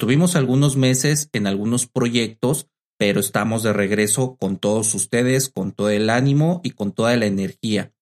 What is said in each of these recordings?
Estuvimos algunos meses en algunos proyectos, pero estamos de regreso con todos ustedes, con todo el ánimo y con toda la energía.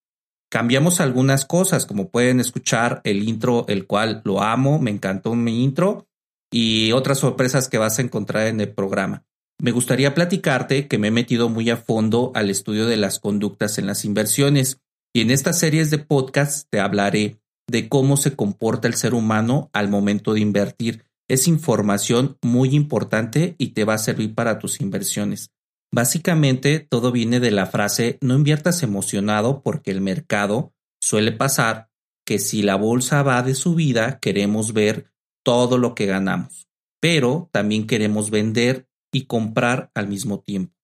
Cambiamos algunas cosas, como pueden escuchar el intro, el cual lo amo, me encantó mi intro, y otras sorpresas que vas a encontrar en el programa. Me gustaría platicarte que me he metido muy a fondo al estudio de las conductas en las inversiones, y en estas series de podcast te hablaré de cómo se comporta el ser humano al momento de invertir es información muy importante y te va a servir para tus inversiones. Básicamente todo viene de la frase no inviertas emocionado porque el mercado suele pasar que si la bolsa va de subida queremos ver todo lo que ganamos, pero también queremos vender y comprar al mismo tiempo.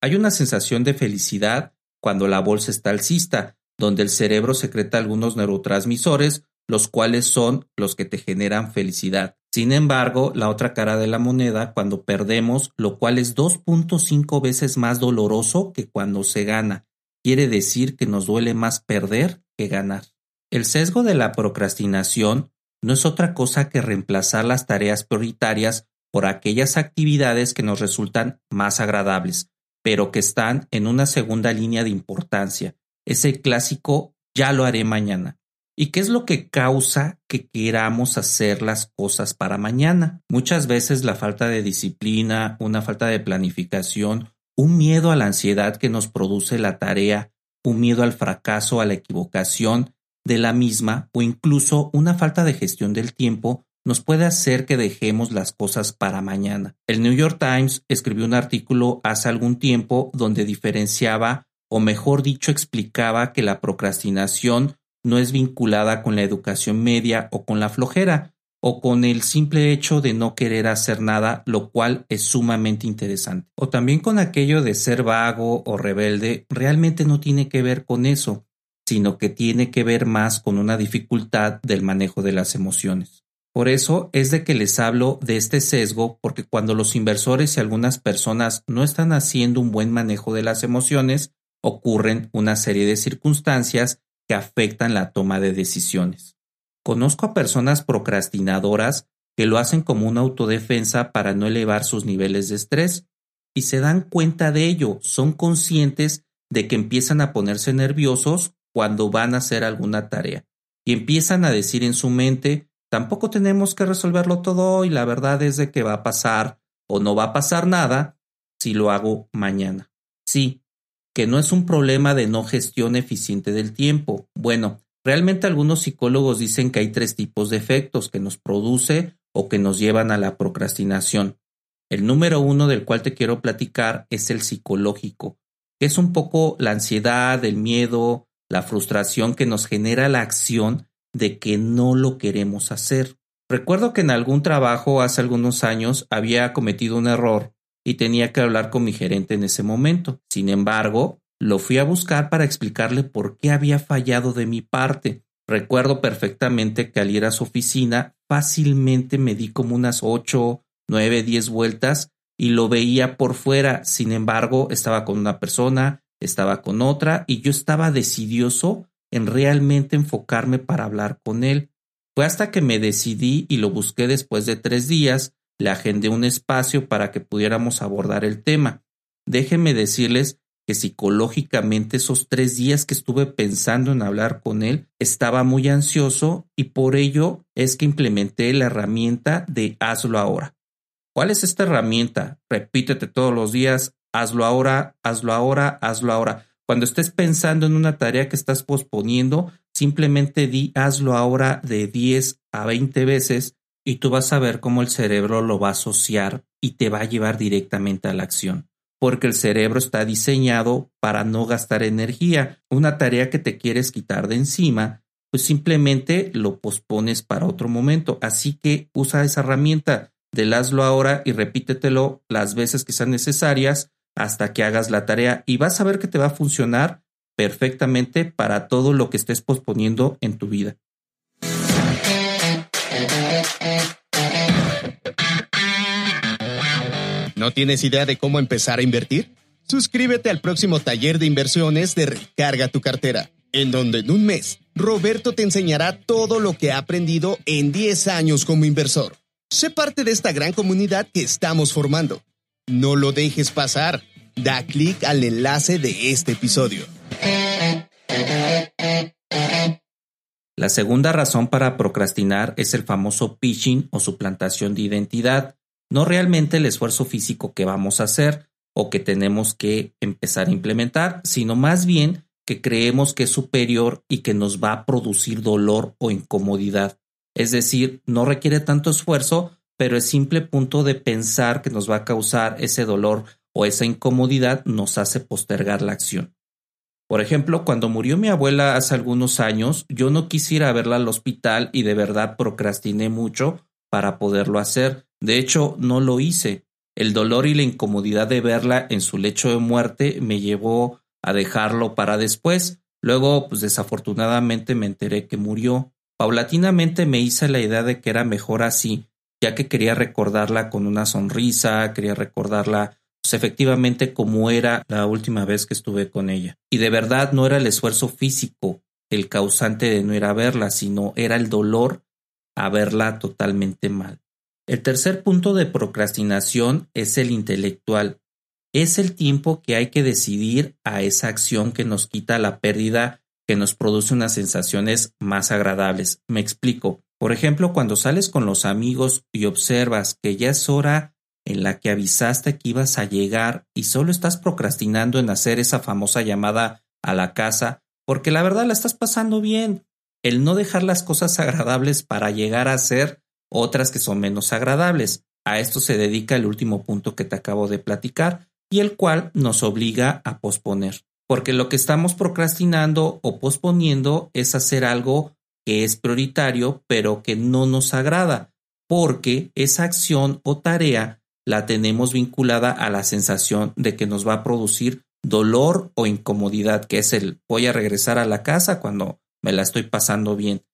Hay una sensación de felicidad cuando la bolsa está alcista, donde el cerebro secreta algunos neurotransmisores, los cuales son los que te generan felicidad. Sin embargo, la otra cara de la moneda cuando perdemos, lo cual es 2.5 veces más doloroso que cuando se gana. Quiere decir que nos duele más perder que ganar. El sesgo de la procrastinación no es otra cosa que reemplazar las tareas prioritarias por aquellas actividades que nos resultan más agradables, pero que están en una segunda línea de importancia. Es el clásico ya lo haré mañana. ¿Y qué es lo que causa que queramos hacer las cosas para mañana? Muchas veces la falta de disciplina, una falta de planificación, un miedo a la ansiedad que nos produce la tarea, un miedo al fracaso, a la equivocación de la misma o incluso una falta de gestión del tiempo nos puede hacer que dejemos las cosas para mañana. El New York Times escribió un artículo hace algún tiempo donde diferenciaba o mejor dicho explicaba que la procrastinación no es vinculada con la educación media o con la flojera, o con el simple hecho de no querer hacer nada, lo cual es sumamente interesante. O también con aquello de ser vago o rebelde, realmente no tiene que ver con eso, sino que tiene que ver más con una dificultad del manejo de las emociones. Por eso es de que les hablo de este sesgo, porque cuando los inversores y algunas personas no están haciendo un buen manejo de las emociones, ocurren una serie de circunstancias que afectan la toma de decisiones. Conozco a personas procrastinadoras que lo hacen como una autodefensa para no elevar sus niveles de estrés y se dan cuenta de ello, son conscientes de que empiezan a ponerse nerviosos cuando van a hacer alguna tarea y empiezan a decir en su mente, tampoco tenemos que resolverlo todo y la verdad es de que va a pasar o no va a pasar nada si lo hago mañana. Sí, que no es un problema de no gestión eficiente del tiempo. Bueno, realmente algunos psicólogos dicen que hay tres tipos de efectos que nos produce o que nos llevan a la procrastinación. El número uno del cual te quiero platicar es el psicológico, que es un poco la ansiedad, el miedo, la frustración que nos genera la acción de que no lo queremos hacer. Recuerdo que en algún trabajo hace algunos años había cometido un error y tenía que hablar con mi gerente en ese momento. Sin embargo, lo fui a buscar para explicarle por qué había fallado de mi parte. Recuerdo perfectamente que al ir a su oficina fácilmente me di como unas ocho, nueve, diez vueltas y lo veía por fuera. Sin embargo, estaba con una persona, estaba con otra y yo estaba decidioso en realmente enfocarme para hablar con él. Fue hasta que me decidí y lo busqué después de tres días le agendé un espacio para que pudiéramos abordar el tema. Déjenme decirles que psicológicamente esos tres días que estuve pensando en hablar con él estaba muy ansioso y por ello es que implementé la herramienta de hazlo ahora. ¿Cuál es esta herramienta? Repítete todos los días, hazlo ahora, hazlo ahora, hazlo ahora. Cuando estés pensando en una tarea que estás posponiendo, simplemente di hazlo ahora de 10 a 20 veces y tú vas a ver cómo el cerebro lo va a asociar y te va a llevar directamente a la acción. Porque el cerebro está diseñado para no gastar energía. Una tarea que te quieres quitar de encima, pues simplemente lo pospones para otro momento. Así que usa esa herramienta del hazlo ahora y repítetelo las veces que sean necesarias hasta que hagas la tarea y vas a ver que te va a funcionar perfectamente para todo lo que estés posponiendo en tu vida. ¿No tienes idea de cómo empezar a invertir? Suscríbete al próximo taller de inversiones de Recarga tu cartera, en donde en un mes Roberto te enseñará todo lo que ha aprendido en 10 años como inversor. Sé parte de esta gran comunidad que estamos formando. No lo dejes pasar. Da clic al enlace de este episodio. La segunda razón para procrastinar es el famoso pitching o suplantación de identidad, no realmente el esfuerzo físico que vamos a hacer o que tenemos que empezar a implementar, sino más bien que creemos que es superior y que nos va a producir dolor o incomodidad. Es decir, no requiere tanto esfuerzo, pero el simple punto de pensar que nos va a causar ese dolor o esa incomodidad nos hace postergar la acción. Por ejemplo, cuando murió mi abuela hace algunos años, yo no quisiera verla al hospital y de verdad procrastiné mucho para poderlo hacer. De hecho, no lo hice. El dolor y la incomodidad de verla en su lecho de muerte me llevó a dejarlo para después. Luego, pues desafortunadamente me enteré que murió. Paulatinamente me hice la idea de que era mejor así, ya que quería recordarla con una sonrisa, quería recordarla pues, efectivamente como era la última vez que estuve con ella. Y de verdad no era el esfuerzo físico el causante de no ir a verla, sino era el dolor a verla totalmente mal. El tercer punto de procrastinación es el intelectual. Es el tiempo que hay que decidir a esa acción que nos quita la pérdida, que nos produce unas sensaciones más agradables. Me explico. Por ejemplo, cuando sales con los amigos y observas que ya es hora en la que avisaste que ibas a llegar y solo estás procrastinando en hacer esa famosa llamada a la casa, porque la verdad la estás pasando bien. El no dejar las cosas agradables para llegar a ser otras que son menos agradables. A esto se dedica el último punto que te acabo de platicar y el cual nos obliga a posponer. Porque lo que estamos procrastinando o posponiendo es hacer algo que es prioritario pero que no nos agrada, porque esa acción o tarea la tenemos vinculada a la sensación de que nos va a producir dolor o incomodidad, que es el voy a regresar a la casa cuando me la estoy pasando bien.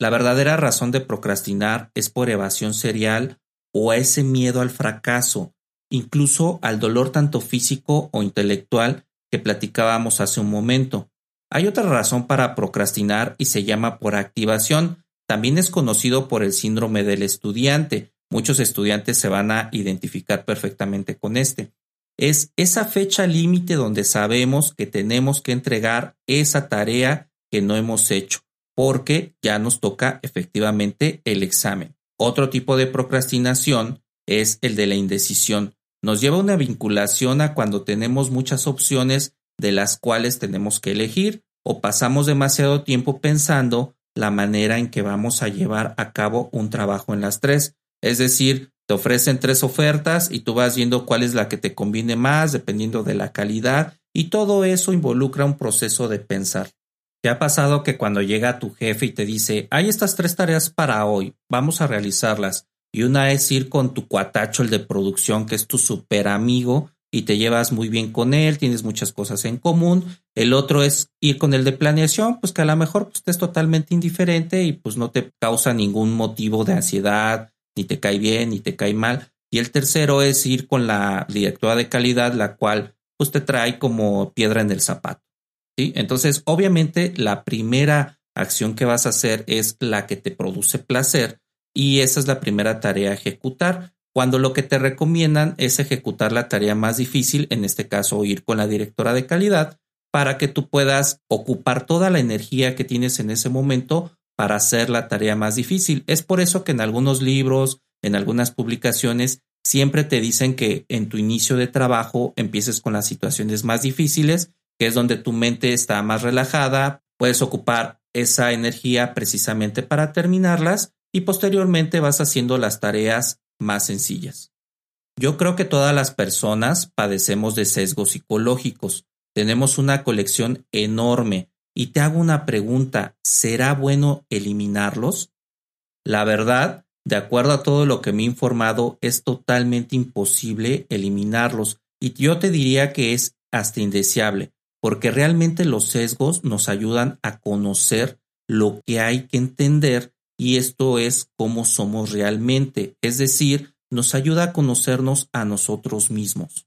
La verdadera razón de procrastinar es por evasión serial o ese miedo al fracaso, incluso al dolor tanto físico o intelectual que platicábamos hace un momento. Hay otra razón para procrastinar y se llama por activación. También es conocido por el síndrome del estudiante. Muchos estudiantes se van a identificar perfectamente con este. Es esa fecha límite donde sabemos que tenemos que entregar esa tarea que no hemos hecho porque ya nos toca efectivamente el examen. Otro tipo de procrastinación es el de la indecisión. Nos lleva una vinculación a cuando tenemos muchas opciones de las cuales tenemos que elegir o pasamos demasiado tiempo pensando la manera en que vamos a llevar a cabo un trabajo en las tres. Es decir, te ofrecen tres ofertas y tú vas viendo cuál es la que te conviene más dependiendo de la calidad y todo eso involucra un proceso de pensar. ¿Te ha pasado que cuando llega tu jefe y te dice, hay estas tres tareas para hoy, vamos a realizarlas? Y una es ir con tu cuatacho, el de producción, que es tu super amigo, y te llevas muy bien con él, tienes muchas cosas en común. El otro es ir con el de planeación, pues que a lo mejor pues, es totalmente indiferente y pues no te causa ningún motivo de ansiedad, ni te cae bien, ni te cae mal. Y el tercero es ir con la directora de calidad, la cual pues te trae como piedra en el zapato. Entonces, obviamente, la primera acción que vas a hacer es la que te produce placer y esa es la primera tarea a ejecutar. Cuando lo que te recomiendan es ejecutar la tarea más difícil, en este caso ir con la directora de calidad, para que tú puedas ocupar toda la energía que tienes en ese momento para hacer la tarea más difícil. Es por eso que en algunos libros, en algunas publicaciones, siempre te dicen que en tu inicio de trabajo empieces con las situaciones más difíciles que es donde tu mente está más relajada, puedes ocupar esa energía precisamente para terminarlas y posteriormente vas haciendo las tareas más sencillas. Yo creo que todas las personas padecemos de sesgos psicológicos. Tenemos una colección enorme y te hago una pregunta, ¿será bueno eliminarlos? La verdad de acuerdo a todo lo que me he informado, es totalmente imposible eliminarlos y yo te diría que es hasta indeseable, porque realmente los sesgos nos ayudan a conocer lo que hay que entender y esto es cómo somos realmente, es decir, nos ayuda a conocernos a nosotros mismos.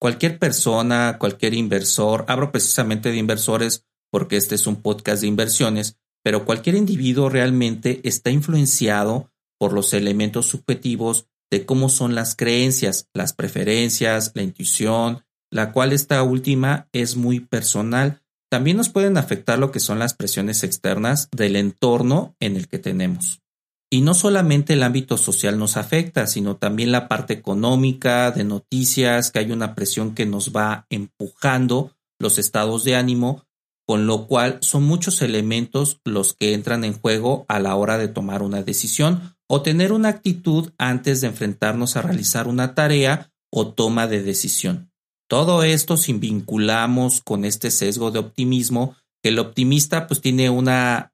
Cualquier persona, cualquier inversor, hablo precisamente de inversores porque este es un podcast de inversiones, pero cualquier individuo realmente está influenciado por los elementos subjetivos de cómo son las creencias, las preferencias, la intuición, la cual esta última es muy personal. También nos pueden afectar lo que son las presiones externas del entorno en el que tenemos. Y no solamente el ámbito social nos afecta, sino también la parte económica, de noticias, que hay una presión que nos va empujando los estados de ánimo, con lo cual son muchos elementos los que entran en juego a la hora de tomar una decisión o tener una actitud antes de enfrentarnos a realizar una tarea o toma de decisión. Todo esto sin vinculamos con este sesgo de optimismo, que el optimista pues tiene una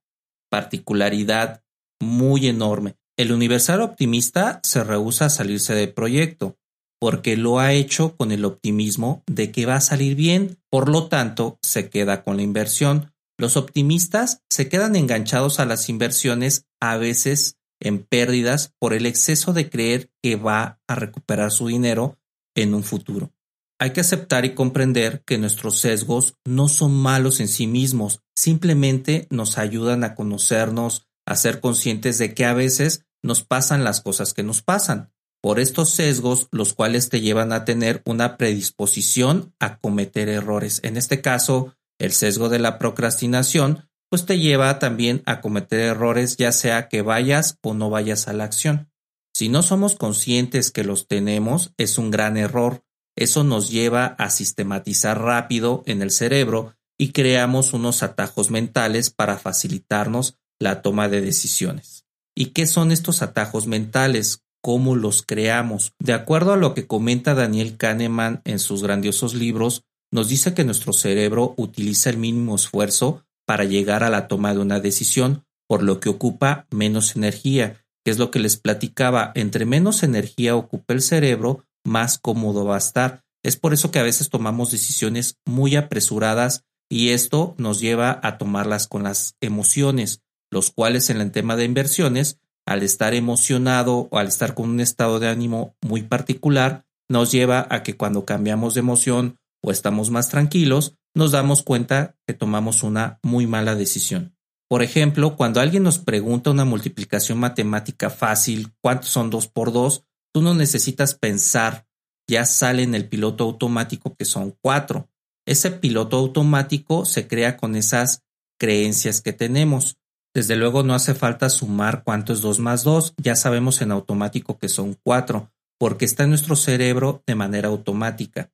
particularidad muy enorme. El universal optimista se rehúsa a salirse del proyecto, porque lo ha hecho con el optimismo de que va a salir bien, por lo tanto se queda con la inversión. Los optimistas se quedan enganchados a las inversiones a veces en pérdidas por el exceso de creer que va a recuperar su dinero en un futuro. Hay que aceptar y comprender que nuestros sesgos no son malos en sí mismos, simplemente nos ayudan a conocernos, a ser conscientes de que a veces nos pasan las cosas que nos pasan, por estos sesgos los cuales te llevan a tener una predisposición a cometer errores. En este caso, el sesgo de la procrastinación pues te lleva también a cometer errores ya sea que vayas o no vayas a la acción. Si no somos conscientes que los tenemos, es un gran error. Eso nos lleva a sistematizar rápido en el cerebro y creamos unos atajos mentales para facilitarnos la toma de decisiones. ¿Y qué son estos atajos mentales? ¿Cómo los creamos? De acuerdo a lo que comenta Daniel Kahneman en sus grandiosos libros, nos dice que nuestro cerebro utiliza el mínimo esfuerzo para llegar a la toma de una decisión, por lo que ocupa menos energía, que es lo que les platicaba, entre menos energía ocupa el cerebro, más cómodo va a estar. Es por eso que a veces tomamos decisiones muy apresuradas y esto nos lleva a tomarlas con las emociones, los cuales en el tema de inversiones, al estar emocionado o al estar con un estado de ánimo muy particular, nos lleva a que cuando cambiamos de emoción o estamos más tranquilos, nos damos cuenta que tomamos una muy mala decisión. Por ejemplo, cuando alguien nos pregunta una multiplicación matemática fácil, ¿cuántos son 2 por 2? Tú no necesitas pensar, ya sale en el piloto automático que son 4. Ese piloto automático se crea con esas creencias que tenemos. Desde luego no hace falta sumar cuánto es 2 más 2, ya sabemos en automático que son 4, porque está en nuestro cerebro de manera automática.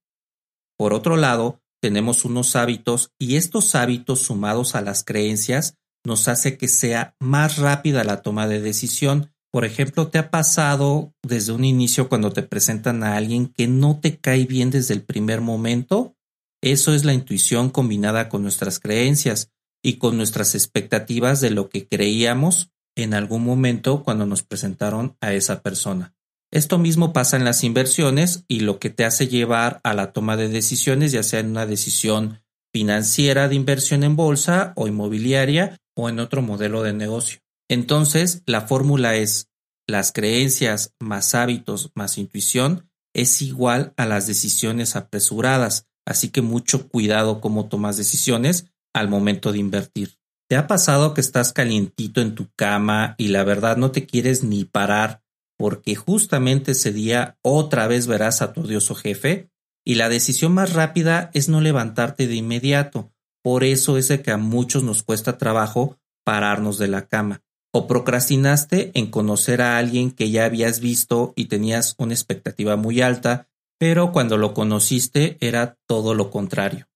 Por otro lado, tenemos unos hábitos y estos hábitos sumados a las creencias nos hace que sea más rápida la toma de decisión. Por ejemplo, ¿te ha pasado desde un inicio cuando te presentan a alguien que no te cae bien desde el primer momento? Eso es la intuición combinada con nuestras creencias y con nuestras expectativas de lo que creíamos en algún momento cuando nos presentaron a esa persona. Esto mismo pasa en las inversiones y lo que te hace llevar a la toma de decisiones, ya sea en una decisión financiera de inversión en bolsa o inmobiliaria o en otro modelo de negocio. Entonces, la fórmula es las creencias más hábitos más intuición es igual a las decisiones apresuradas, así que mucho cuidado cómo tomas decisiones al momento de invertir. ¿Te ha pasado que estás calientito en tu cama y la verdad no te quieres ni parar porque justamente ese día otra vez verás a tu odioso jefe, y la decisión más rápida es no levantarte de inmediato. Por eso es que a muchos nos cuesta trabajo pararnos de la cama. O procrastinaste en conocer a alguien que ya habías visto y tenías una expectativa muy alta, pero cuando lo conociste era todo lo contrario.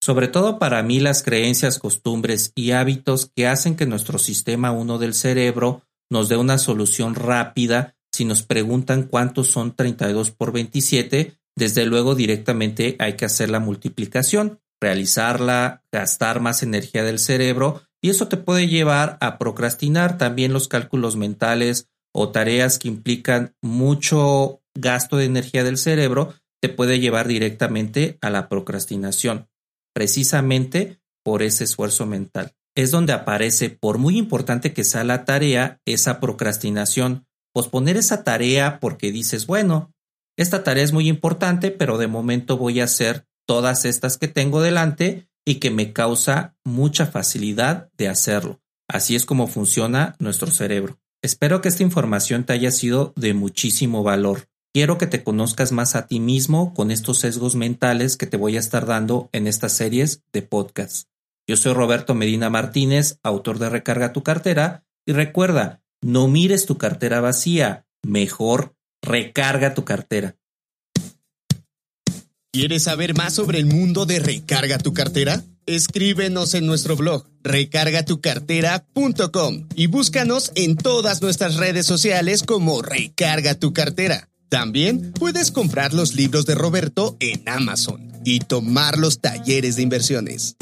Sobre todo para mí las creencias, costumbres y hábitos que hacen que nuestro sistema 1 del cerebro nos dé una solución rápida si nos preguntan cuántos son 32 por 27, desde luego directamente hay que hacer la multiplicación, realizarla, gastar más energía del cerebro y eso te puede llevar a procrastinar. También los cálculos mentales o tareas que implican mucho gasto de energía del cerebro, te puede llevar directamente a la procrastinación, precisamente por ese esfuerzo mental. Es donde aparece, por muy importante que sea la tarea, esa procrastinación. Posponer esa tarea porque dices, bueno, esta tarea es muy importante, pero de momento voy a hacer todas estas que tengo delante y que me causa mucha facilidad de hacerlo. Así es como funciona nuestro cerebro. Espero que esta información te haya sido de muchísimo valor. Quiero que te conozcas más a ti mismo con estos sesgos mentales que te voy a estar dando en estas series de podcast. Yo soy Roberto Medina Martínez, autor de Recarga tu cartera, y recuerda, no mires tu cartera vacía, mejor recarga tu cartera. ¿Quieres saber más sobre el mundo de Recarga tu cartera? Escríbenos en nuestro blog recargatucartera.com y búscanos en todas nuestras redes sociales como Recarga tu cartera. También puedes comprar los libros de Roberto en Amazon y tomar los talleres de inversiones.